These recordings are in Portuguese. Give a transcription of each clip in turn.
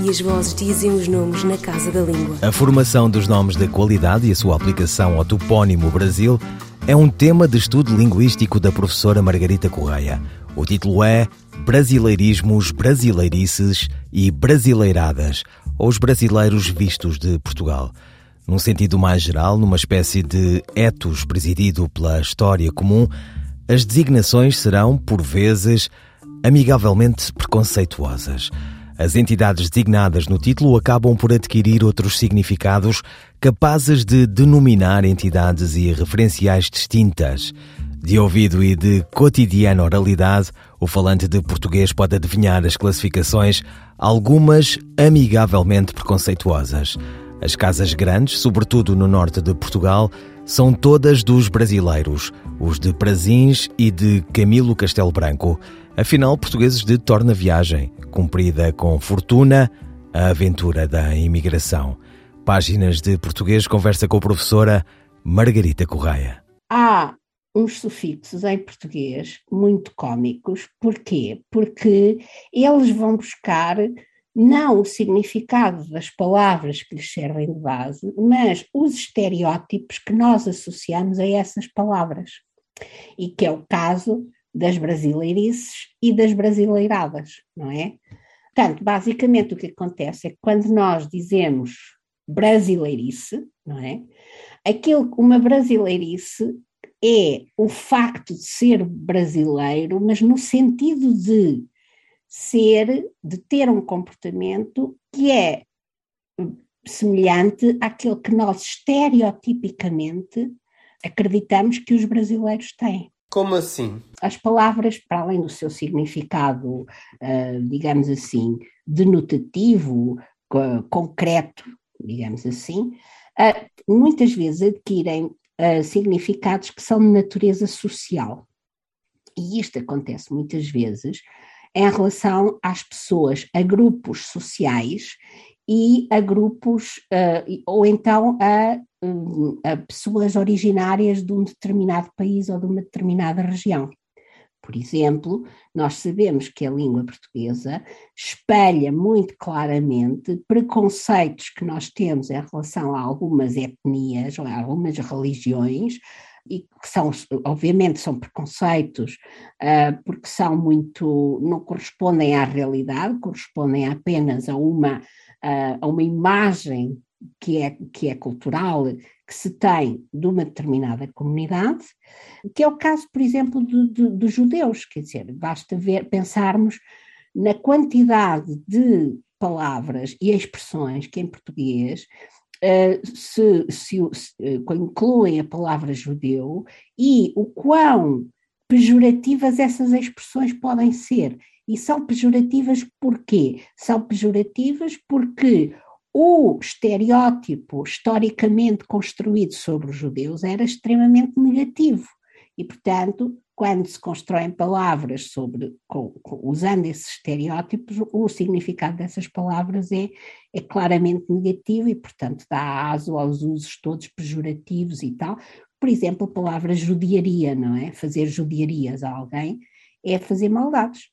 e as vozes dizem os nomes na casa da língua. A formação dos nomes da qualidade e a sua aplicação ao topónimo Brasil é um tema de estudo linguístico da professora Margarita Correia. O título é Brasileirismos, Brasileirices e Brasileiradas, ou os brasileiros vistos de Portugal. Num sentido mais geral, numa espécie de etos presidido pela história comum, as designações serão, por vezes, amigavelmente preconceituosas. As entidades designadas no título acabam por adquirir outros significados capazes de denominar entidades e referenciais distintas. De ouvido e de cotidiana oralidade, o falante de português pode adivinhar as classificações, algumas amigavelmente preconceituosas. As casas grandes, sobretudo no norte de Portugal, são todas dos brasileiros, os de Prazins e de Camilo Castelo Branco. Afinal, portugueses de torna viagem, cumprida com fortuna, a aventura da imigração. Páginas de português conversa com a professora Margarita Correia. Há uns sufixos em português muito cômicos. Porquê? Porque eles vão buscar não o significado das palavras que lhes servem de base, mas os estereótipos que nós associamos a essas palavras. E que é o caso das brasileirices e das brasileiradas, não é? Portanto, basicamente o que acontece é que quando nós dizemos brasileirice, não é? Aquilo, uma brasileirice é o facto de ser brasileiro, mas no sentido de ser, de ter um comportamento que é semelhante àquele que nós estereotipicamente acreditamos que os brasileiros têm. Como assim? As palavras, para além do seu significado, uh, digamos assim, denotativo, concreto, digamos assim, uh, muitas vezes adquirem significados que são de natureza social. E isto acontece muitas vezes em relação às pessoas, a grupos sociais e a grupos, uh, ou então a, uh, a, pessoas originárias de um determinado país ou de uma determinada região. Por exemplo, nós sabemos que a língua portuguesa espelha muito claramente preconceitos que nós temos em relação a algumas etnias ou a algumas religiões, e que são, obviamente, são preconceitos, uh, porque são muito, não correspondem à realidade, correspondem apenas a uma, uh, a uma imagem que é, que é cultural, que se tem de uma determinada comunidade, que é o caso, por exemplo, do, do, dos judeus, quer dizer, basta ver, pensarmos na quantidade de palavras e expressões que em português se, se, se uh, incluem a palavra judeu e o quão pejorativas essas expressões podem ser. E são pejorativas porquê? São pejorativas porque o estereótipo historicamente construído sobre os judeus era extremamente negativo. E, portanto, quando se constroem palavras sobre, com, com, usando esses estereótipos, o significado dessas palavras é, é claramente negativo e, portanto, dá aso aos usos todos pejorativos e tal. Por exemplo, a palavra judiaria, não é? Fazer judiarias a alguém é fazer maldades,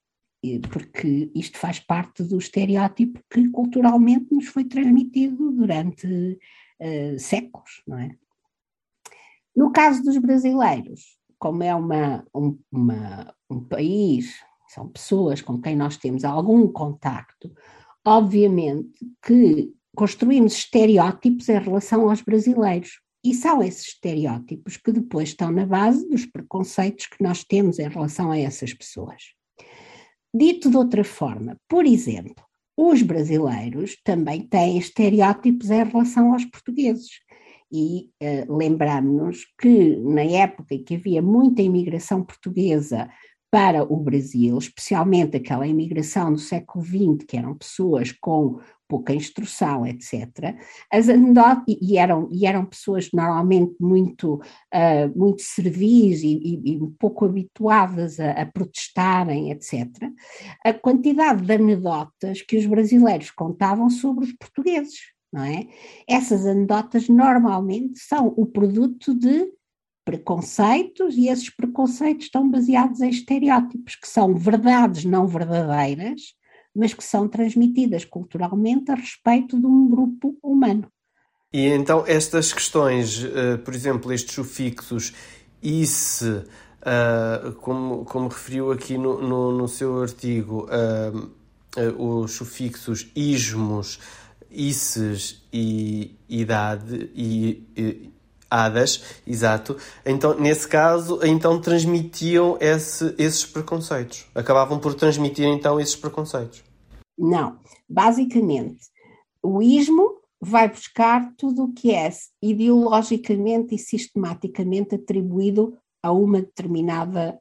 porque isto faz parte do estereótipo que culturalmente nos foi transmitido durante uh, séculos, não é? No caso dos brasileiros, como é uma, um, uma, um país, são pessoas com quem nós temos algum contacto, obviamente que construímos estereótipos em relação aos brasileiros. E são esses estereótipos que depois estão na base dos preconceitos que nós temos em relação a essas pessoas. Dito de outra forma, por exemplo, os brasileiros também têm estereótipos em relação aos portugueses e uh, lembramos-nos que na época em que havia muita imigração portuguesa para o Brasil, especialmente aquela imigração no século XX, que eram pessoas com pouca instrução, etc. As anedotas, e, eram, e eram pessoas normalmente muito, uh, muito servis e, e, e, pouco habituadas a, a, protestarem, etc. A quantidade de anedotas que os brasileiros contavam sobre os portugueses, não é? Essas anedotas normalmente são o produto de preconceitos e esses preconceitos estão baseados em estereótipos, que são verdades não verdadeiras, mas que são transmitidas culturalmente a respeito de um grupo humano. E então estas questões, uh, por exemplo, estes sufixos isse, uh, como, como referiu aqui no, no, no seu artigo, uh, os sufixos ismos, isses e idade e, e hadas, exato. Então, nesse caso, então transmitiam esse, esses preconceitos. Acabavam por transmitir então esses preconceitos. Não. Basicamente, o ismo vai buscar tudo o que é ideologicamente e sistematicamente atribuído a uma determinada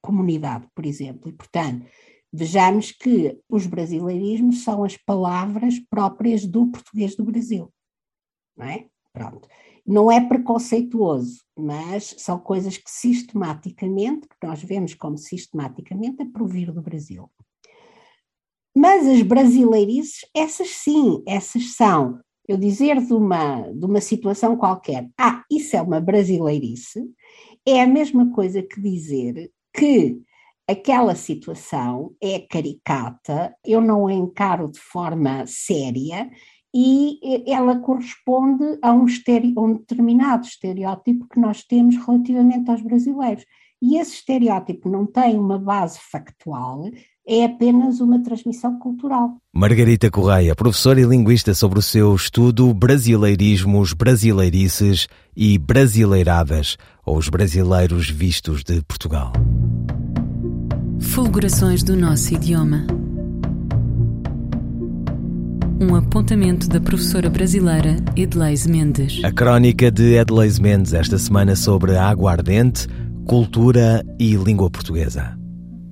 comunidade, por exemplo. E, portanto, vejamos que os brasileirismos são as palavras próprias do português do Brasil. Não é? Pronto não é preconceituoso, mas são coisas que sistematicamente, que nós vemos como sistematicamente a provir do Brasil. Mas as brasileirices, essas sim, essas são, eu dizer de uma, de uma situação qualquer, ah, isso é uma brasileirice, é a mesma coisa que dizer que aquela situação é caricata, eu não a encaro de forma séria e ela corresponde a um, um determinado estereótipo que nós temos relativamente aos brasileiros. E esse estereótipo não tem uma base factual, é apenas uma transmissão cultural. Margarita Correia, professora e linguista sobre o seu estudo Brasileirismos, Brasileirices e Brasileiradas, ou os brasileiros vistos de Portugal. Fulgurações do nosso idioma. Um apontamento da professora brasileira Edleise Mendes. A crónica de Edleise Mendes esta semana sobre a aguardente, cultura e língua portuguesa.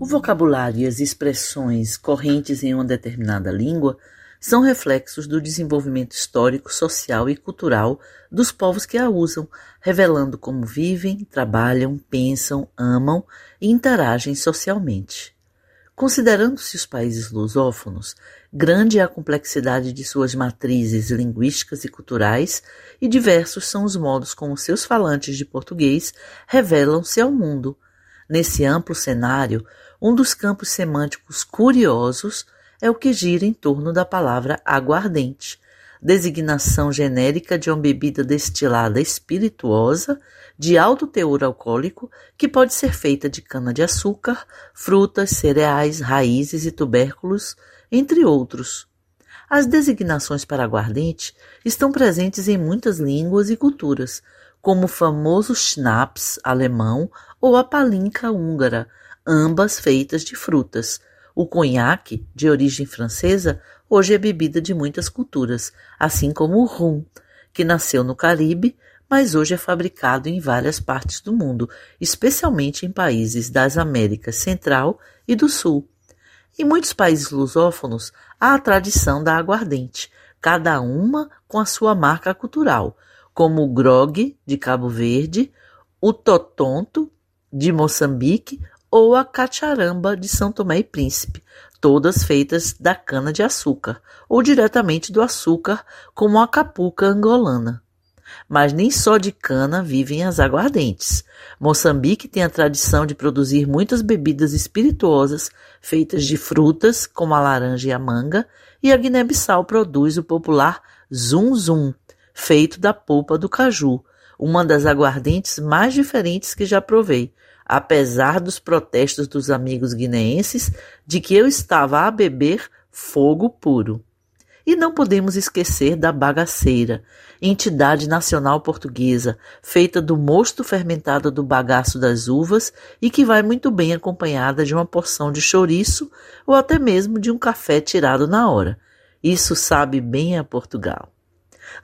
O vocabulário e as expressões correntes em uma determinada língua são reflexos do desenvolvimento histórico, social e cultural dos povos que a usam, revelando como vivem, trabalham, pensam, amam e interagem socialmente. Considerando-se os países lusófonos, grande é a complexidade de suas matrizes linguísticas e culturais, e diversos são os modos como seus falantes de português revelam-se ao mundo. Nesse amplo cenário, um dos campos semânticos curiosos é o que gira em torno da palavra aguardente, designação genérica de uma bebida destilada espirituosa de alto teor alcoólico que pode ser feita de cana-de-açúcar, frutas, cereais, raízes e tubérculos, entre outros. As designações para aguardente estão presentes em muitas línguas e culturas, como o famoso schnapps alemão ou a palinka húngara, ambas feitas de frutas. O conhaque, de origem francesa, hoje é bebida de muitas culturas, assim como o rum, que nasceu no Caribe mas hoje é fabricado em várias partes do mundo, especialmente em países das Américas Central e do Sul. Em muitos países lusófonos há a tradição da aguardente, cada uma com a sua marca cultural, como o grog de Cabo Verde, o totonto de Moçambique ou a cacharamba de São Tomé e Príncipe, todas feitas da cana de açúcar ou diretamente do açúcar, como a capuca angolana. Mas nem só de cana vivem as aguardentes. Moçambique tem a tradição de produzir muitas bebidas espirituosas feitas de frutas, como a laranja e a manga, e a Guiné-Bissau produz o popular zum zum, feito da polpa do caju, uma das aguardentes mais diferentes que já provei, apesar dos protestos dos amigos guineenses de que eu estava a beber fogo puro. E não podemos esquecer da bagaceira, entidade nacional portuguesa, feita do mosto fermentado do bagaço das uvas e que vai muito bem acompanhada de uma porção de chouriço ou até mesmo de um café tirado na hora. Isso sabe bem a Portugal.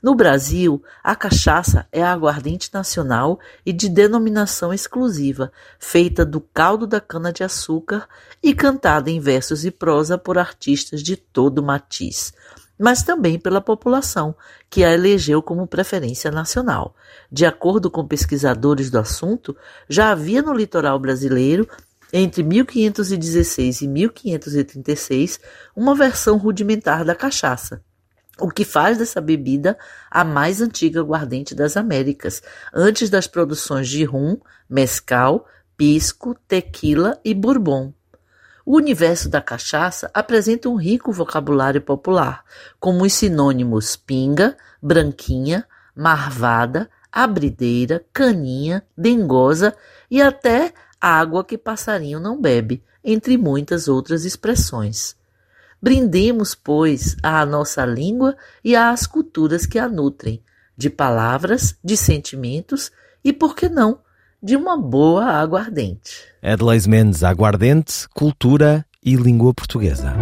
No Brasil, a cachaça é a aguardente nacional e de denominação exclusiva, feita do caldo da cana-de-açúcar e cantada em versos e prosa por artistas de todo matiz, mas também pela população, que a elegeu como preferência nacional. De acordo com pesquisadores do assunto, já havia no litoral brasileiro entre 1516 e 1536 uma versão rudimentar da cachaça o que faz dessa bebida a mais antiga aguardente das Américas, antes das produções de rum, mescal, pisco, tequila e bourbon. O universo da cachaça apresenta um rico vocabulário popular, como os sinônimos pinga, branquinha, marvada, abrideira, caninha, dengosa e até água que passarinho não bebe, entre muitas outras expressões. Brindemos, pois, à nossa língua e às culturas que a nutrem, de palavras, de sentimentos e, por que não, de uma boa aguardente. Edleis Mendes, aguardente, cultura e língua portuguesa.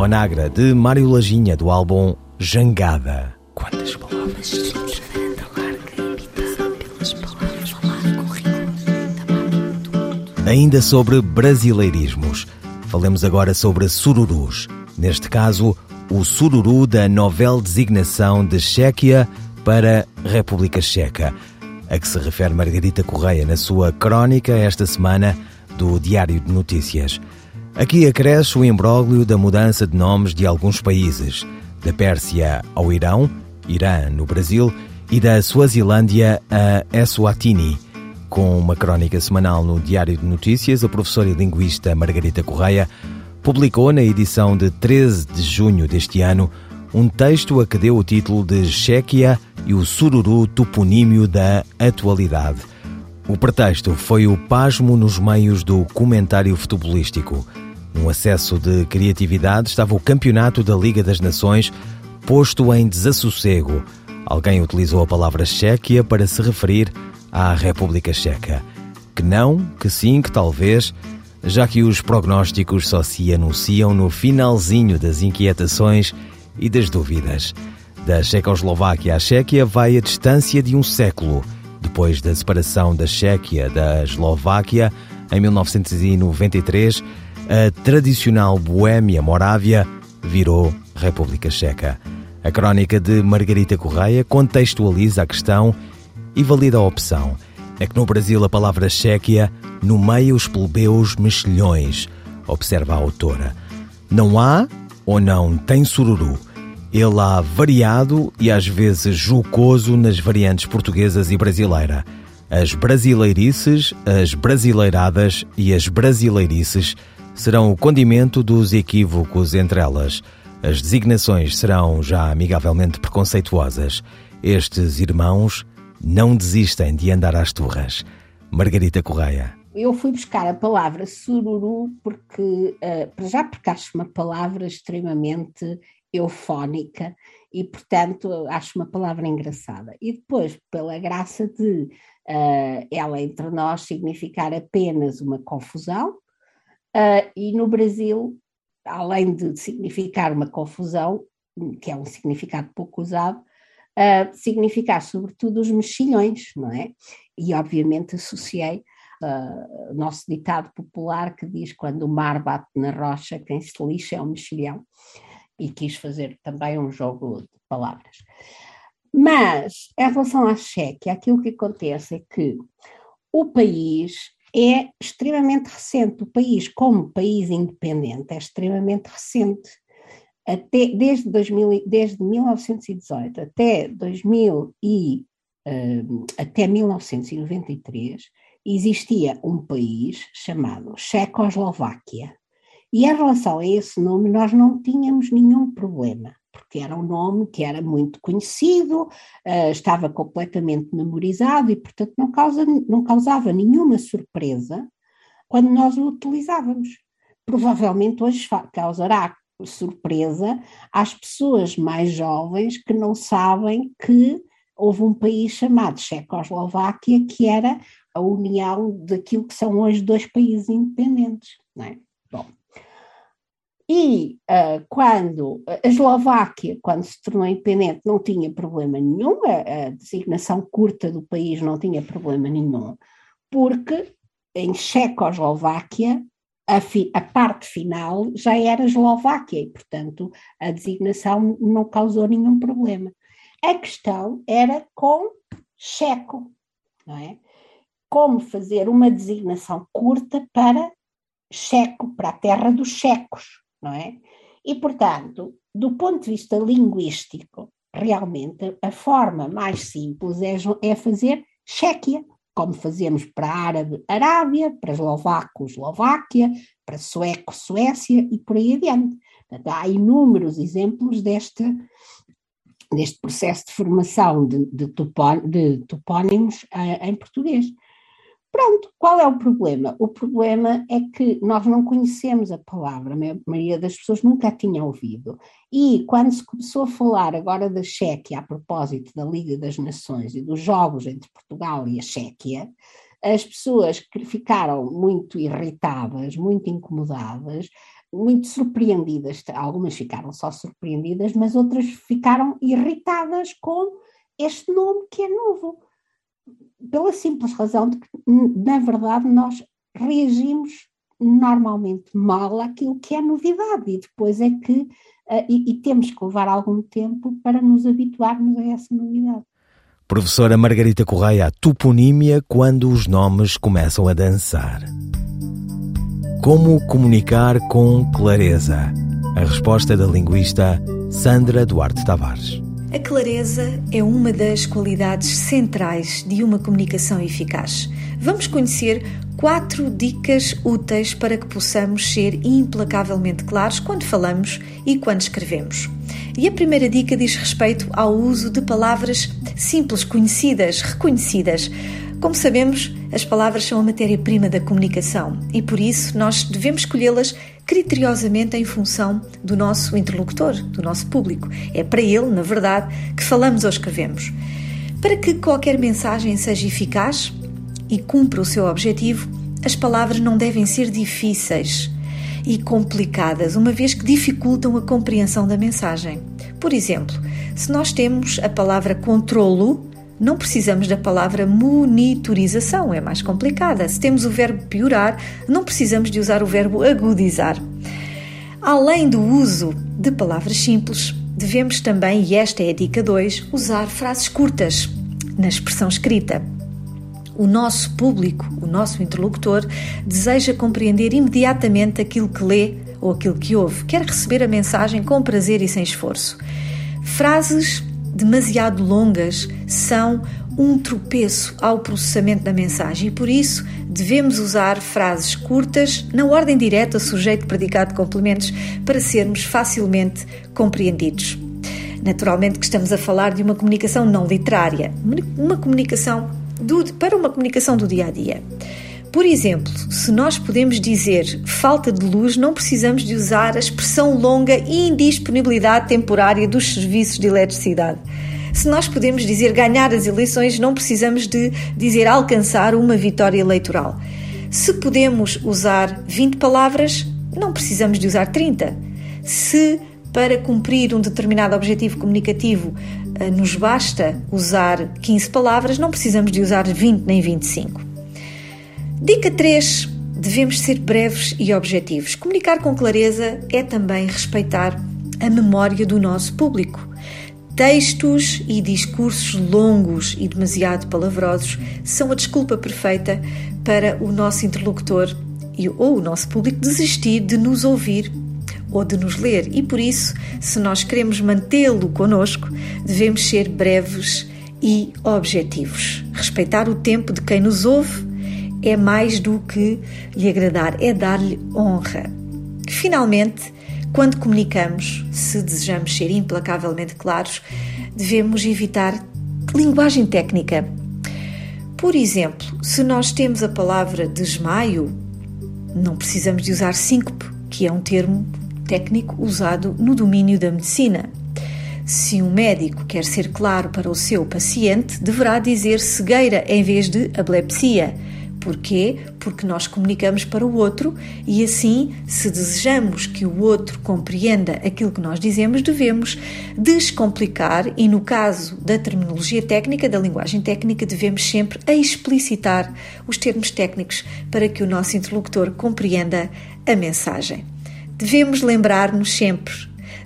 Onagra, de Mário Lajinha, do álbum Jangada. Quantas palavras? Ainda sobre brasileirismos. Falemos agora sobre sururus. Neste caso, o sururu da novel designação de Chequia para República Checa, a que se refere Margarita Correia na sua crónica esta semana do Diário de Notícias. Aqui acresce o imbróglio da mudança de nomes de alguns países, da Pérsia ao Irão, Irã no Brasil e da Suazilândia a Eswatini. Com uma crónica semanal no Diário de Notícias, a professora e linguista Margarita Correia publicou na edição de 13 de junho deste ano um texto a que deu o título de Chequia e o sururu toponímio da atualidade. O pretexto foi o pasmo nos meios do comentário futebolístico. Num acesso de criatividade estava o campeonato da Liga das Nações posto em desassossego. Alguém utilizou a palavra Chequia para se referir à República Checa. Que não, que sim, que talvez, já que os prognósticos só se anunciam no finalzinho das inquietações e das dúvidas. Da Checoslováquia à Chequia vai a distância de um século. Depois da separação da Chequia da Eslováquia, em 1993, a tradicional Boêmia Morávia virou República Checa. A crónica de Margarita Correia contextualiza a questão e valida a opção. É que no Brasil a palavra Chequia nomeia os plebeus mexilhões, observa a autora. Não há ou não tem sururu. Ele há variado e às vezes jocoso nas variantes portuguesas e brasileira. As brasileirices, as brasileiradas e as brasileirices serão o condimento dos equívocos entre elas. As designações serão já amigavelmente preconceituosas. Estes irmãos não desistem de andar às turras. Margarita Correia. Eu fui buscar a palavra sururu porque, uh, para já porque acho uma palavra extremamente eufónica e, portanto, acho uma palavra engraçada. E depois, pela graça de uh, ela entre nós significar apenas uma confusão, uh, e no Brasil, além de significar uma confusão, que é um significado pouco usado, uh, significar sobretudo os mexilhões, não é? E obviamente associei uh, o nosso ditado popular que diz quando o mar bate na rocha, quem se lixa é um mexilhão e quis fazer também um jogo de palavras. Mas, em relação à Chequia, aquilo que acontece é que o país é extremamente recente. O país, como país independente, é extremamente recente. Até, desde, 2000, desde 1918 até, 2000 e, uh, até 1993, existia um país chamado Checoslováquia. E em relação a esse nome, nós não tínhamos nenhum problema, porque era um nome que era muito conhecido, uh, estava completamente memorizado e, portanto, não, causa, não causava nenhuma surpresa quando nós o utilizávamos. Provavelmente hoje causará surpresa às pessoas mais jovens que não sabem que houve um país chamado Checoslováquia que era a união daquilo que são hoje dois países independentes. Não é? Bom, e uh, quando a Eslováquia, quando se tornou independente, não tinha problema nenhum, a, a designação curta do país não tinha problema nenhum, porque em Checoslováquia a, fi, a, parte final já era Eslováquia e, portanto, a designação não causou nenhum problema. A questão era com checo, não é? Como fazer uma designação curta para checo, para a terra dos checos não é? E, portanto, do ponto de vista linguístico, realmente a forma mais simples é, é fazer Chequia, como fazemos para árabe, Arábia, para eslovaco, Eslováquia, para sueco, Suécia e por aí adiante. Portanto, há inúmeros exemplos deste, deste processo de formação de, de, topónimos uh, em português. Pronto, qual é o problema? O problema é que nós não conhecemos a palavra, a maioria das pessoas nunca tinha ouvido. E quando se começou a falar agora da Chequia, a propósito da Liga das Nações e dos jogos entre Portugal e a Chequia, as pessoas ficaram muito irritadas, muito incomodadas, muito surpreendidas. Algumas ficaram só surpreendidas, mas outras ficaram irritadas com este nome que é novo. Pela simples razão de que, na verdade, nós reagimos normalmente mal àquilo que é novidade e depois é que uh, e, e temos que levar algum tempo para nos habituarmos a essa novidade. Professora Margarita Correia, toponímia quando os nomes começam a dançar. Como comunicar com clareza? A resposta da linguista Sandra Duarte Tavares. A clareza é uma das qualidades centrais de uma comunicação eficaz. Vamos conhecer quatro dicas úteis para que possamos ser implacavelmente claros quando falamos e quando escrevemos. E a primeira dica diz respeito ao uso de palavras simples, conhecidas, reconhecidas. Como sabemos, as palavras são a matéria-prima da comunicação e por isso nós devemos escolhê-las criteriosamente em função do nosso interlocutor, do nosso público. É para ele, na verdade, que falamos ou escrevemos. Para que qualquer mensagem seja eficaz e cumpra o seu objetivo, as palavras não devem ser difíceis e complicadas, uma vez que dificultam a compreensão da mensagem. Por exemplo, se nós temos a palavra controlo, não precisamos da palavra monitorização, é mais complicada. Se temos o verbo piorar, não precisamos de usar o verbo agudizar. Além do uso de palavras simples, devemos também, e esta é a dica 2, usar frases curtas na expressão escrita. O nosso público, o nosso interlocutor, deseja compreender imediatamente aquilo que lê ou aquilo que ouve, quer receber a mensagem com prazer e sem esforço. Frases demasiado longas são um tropeço ao processamento da mensagem e por isso devemos usar frases curtas, na ordem direta, sujeito, predicado, complementos, para sermos facilmente compreendidos. Naturalmente que estamos a falar de uma comunicação não literária, uma comunicação do, para uma comunicação do dia a dia. Por exemplo, se nós podemos dizer falta de luz, não precisamos de usar a expressão longa indisponibilidade temporária dos serviços de eletricidade. Se nós podemos dizer ganhar as eleições, não precisamos de dizer alcançar uma vitória eleitoral. Se podemos usar 20 palavras, não precisamos de usar 30. Se para cumprir um determinado objetivo comunicativo eh, nos basta usar 15 palavras, não precisamos de usar 20 nem 25. Dica 3. Devemos ser breves e objetivos. Comunicar com clareza é também respeitar a memória do nosso público. Textos e discursos longos e demasiado palavrosos são a desculpa perfeita para o nosso interlocutor ou o nosso público desistir de nos ouvir ou de nos ler. E por isso, se nós queremos mantê-lo conosco, devemos ser breves e objetivos. Respeitar o tempo de quem nos ouve é mais do que lhe agradar, é dar-lhe honra. Finalmente, quando comunicamos, se desejamos ser implacavelmente claros, devemos evitar linguagem técnica. Por exemplo, se nós temos a palavra desmaio, não precisamos de usar síncope, que é um termo técnico usado no domínio da medicina. Se um médico quer ser claro para o seu paciente, deverá dizer cegueira em vez de epilepsia Porquê? Porque nós comunicamos para o outro e assim, se desejamos que o outro compreenda aquilo que nós dizemos, devemos descomplicar e, no caso da terminologia técnica, da linguagem técnica, devemos sempre explicitar os termos técnicos para que o nosso interlocutor compreenda a mensagem. Devemos lembrar-nos sempre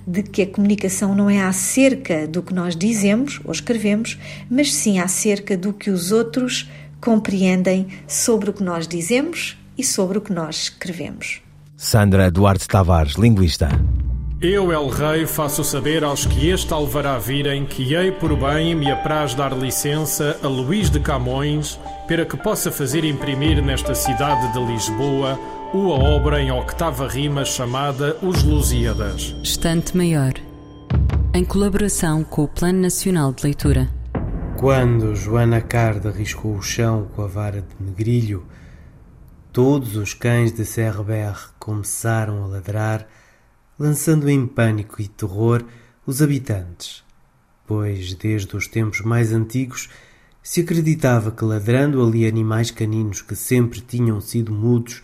de que a comunicação não é acerca do que nós dizemos ou escrevemos, mas sim acerca do que os outros compreendem sobre o que nós dizemos e sobre o que nós escrevemos. Sandra Duarte Tavares, linguista. Eu, El Rei, faço saber aos que este alvará virem que hei por bem me apraz dar licença a Luís de Camões para que possa fazer imprimir nesta cidade de Lisboa uma obra em octava rima chamada Os Lusíadas. Estante Maior, em colaboração com o Plano Nacional de Leitura. Quando Joana Carda riscou o chão com a vara de negrilho, todos os cães de Serreberre começaram a ladrar, lançando em pânico e terror os habitantes, pois desde os tempos mais antigos se acreditava que ladrando ali animais caninos que sempre tinham sido mudos,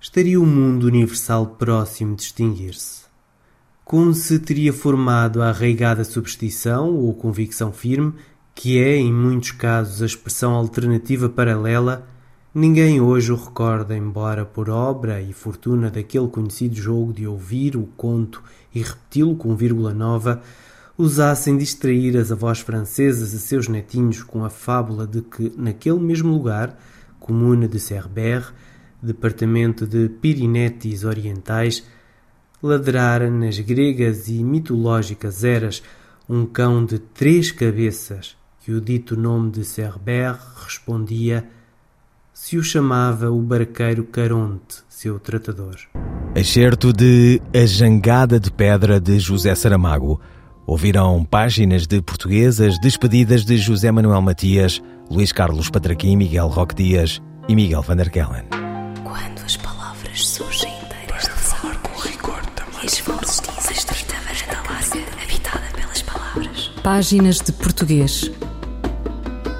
estaria o mundo universal próximo de extinguir-se. Como se teria formado a arraigada superstição ou convicção firme, que é, em muitos casos, a expressão alternativa paralela, ninguém hoje o recorda, embora por obra e fortuna daquele conhecido jogo de ouvir o conto e repeti-lo com vírgula nova, usassem distrair as avós francesas a seus netinhos com a fábula de que, naquele mesmo lugar, comuna de Cerbère, departamento de Pirinetes Orientais, ladrara nas gregas e mitológicas eras um cão de três cabeças, que o dito nome de Cerbère respondia se o chamava o barqueiro Caronte, seu tratador. Excerto de A Jangada de Pedra de José Saramago. Ouviram páginas de portuguesas despedidas de José Manuel Matias, Luís Carlos Patraquim, Miguel Roque Dias e Miguel van der Kellen. Quando as palavras surgem inteiras de falar com rigor também. E varanda larga, habitada pelas palavras. Páginas de Português.